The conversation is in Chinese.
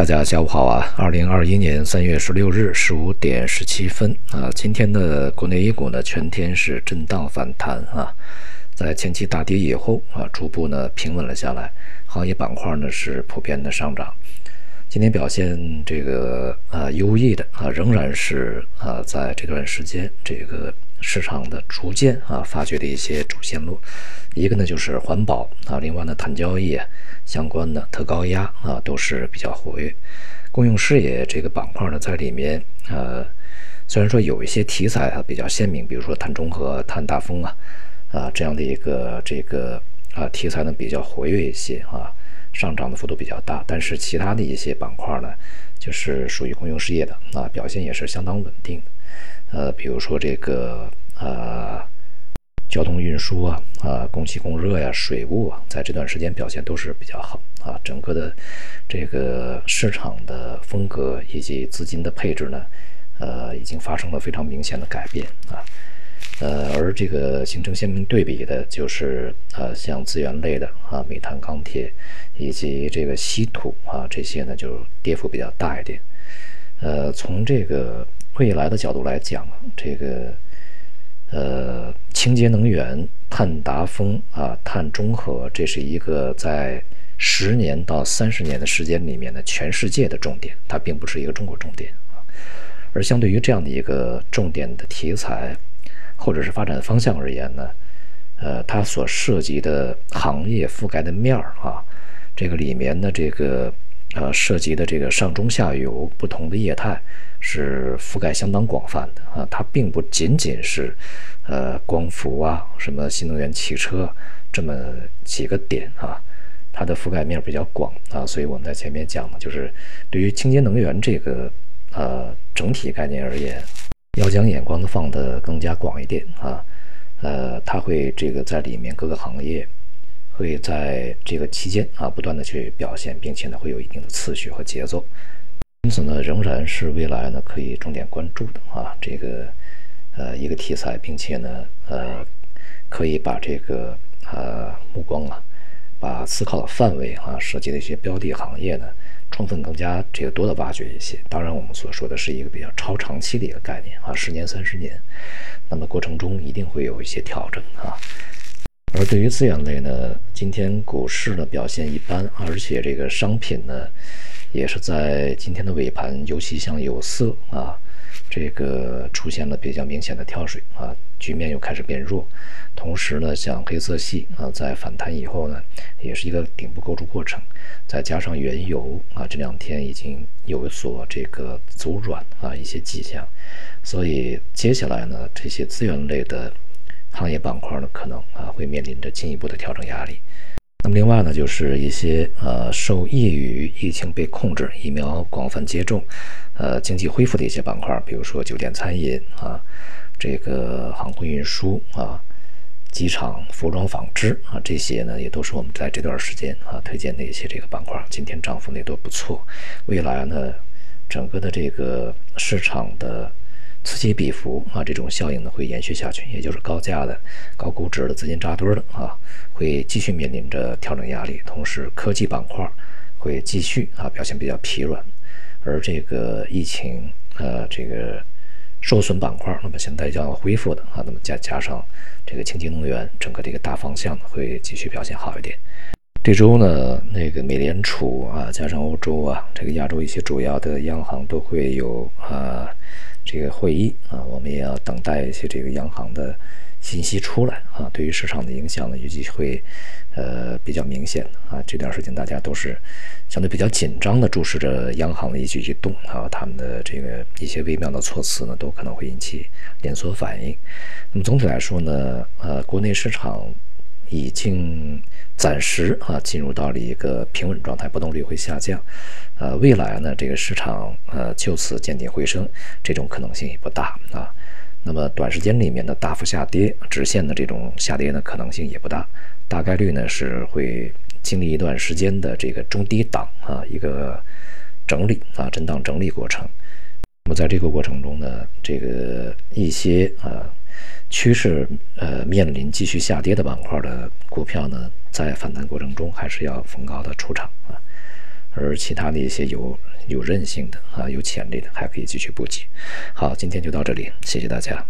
大家下午好啊！二零二一年三月十六日十五点十七分啊，今天的国内 A 股呢全天是震荡反弹啊，在前期大跌以后啊，逐步呢平稳了下来，行业板块呢是普遍的上涨。今天表现这个啊优异的啊，仍然是啊在这段时间这个市场的逐渐啊发掘的一些主线路，一个呢就是环保啊，另外呢碳交易。相关的特高压啊都是比较活跃，公用事业这个板块呢在里面，呃，虽然说有一些题材啊比较鲜明，比如说碳中和、碳大风啊，啊这样的一个这个啊题材呢比较活跃一些啊，上涨的幅度比较大，但是其他的一些板块呢，就是属于公用事业的啊，表现也是相当稳定的，呃，比如说这个呃。交通运输啊，啊，供气供热呀，水务啊，在这段时间表现都是比较好啊。整个的这个市场的风格以及资金的配置呢，呃，已经发生了非常明显的改变啊。呃，而这个形成鲜明对比的就是呃，像资源类的啊，煤炭、钢铁以及这个稀土啊，这些呢就跌幅比较大一点。呃，从这个未来的角度来讲，这个。呃，清洁能源、碳达峰啊、碳中和，这是一个在十年到三十年的时间里面的全世界的重点，它并不是一个中国重点啊。而相对于这样的一个重点的题材或者是发展方向而言呢，呃，它所涉及的行业覆盖的面儿啊，这个里面的这个呃涉及的这个上中下游不同的业态。是覆盖相当广泛的啊，它并不仅仅是，呃，光伏啊，什么新能源汽车这么几个点啊，它的覆盖面比较广啊，所以我们在前面讲的就是对于清洁能源这个呃整体概念而言，要将眼光放得更加广一点啊，呃，它会这个在里面各个行业会在这个期间啊不断的去表现，并且呢会有一定的次序和节奏。因此呢，仍然是未来呢可以重点关注的啊，这个呃一个题材，并且呢呃可以把这个呃目光啊，把思考的范围啊，涉及的一些标的行业呢，充分更加这个多的挖掘一些。当然，我们所说的是一个比较超长期的一个概念啊，十年、三十年，那么过程中一定会有一些调整啊。而对于资源类呢，今天股市呢表现一般，而且这个商品呢。也是在今天的尾盘，尤其像有色啊，这个出现了比较明显的跳水啊，局面又开始变弱。同时呢，像黑色系啊，在反弹以后呢，也是一个顶部构筑过程。再加上原油啊，这两天已经有所这个走软啊一些迹象，所以接下来呢，这些资源类的行业板块呢，可能啊会面临着进一步的调整压力。那么另外呢，就是一些呃受益于疫情被控制、疫苗广泛接种、呃经济恢复的一些板块，比如说酒店餐饮啊，这个航空运输啊、机场、服装纺织啊，这些呢也都是我们在这段时间啊推荐的一些这个板块，今天涨幅呢都不错。未来呢，整个的这个市场的。此起彼伏啊，这种效应呢会延续下去，也就是高价的、高估值的资金扎堆的啊，会继续面临着调整压力。同时，科技板块会继续啊表现比较疲软，而这个疫情呃这个受损板块，那么现在将要恢复的啊，那么加加上这个清洁能源，整个这个大方向会继续表现好一点。这周呢，那个美联储啊，加上欧洲啊，这个亚洲一些主要的央行都会有啊。这个会议啊，我们也要等待一些这个央行的信息出来啊，对于市场的影响呢，预计会呃比较明显啊。这段时间大家都是相对比较紧张的注视着央行的一举一动啊，他们的这个一些微妙的措辞呢，都可能会引起连锁反应。那么总体来说呢，呃，国内市场已经暂时啊进入到了一个平稳状态，波动率会下降。呃，未来呢，这个市场呃就此见底回升，这种可能性也不大啊。那么短时间里面的大幅下跌，直线的这种下跌呢，可能性也不大，大概率呢是会经历一段时间的这个中低档啊一个整理啊震荡整理过程。那么在这个过程中呢，这个一些啊趋势呃面临继续下跌的板块的股票呢，在反弹过程中还是要逢高的出场啊。而其他的一些有有韧性的啊、有潜力的，还可以继续布局。好，今天就到这里，谢谢大家。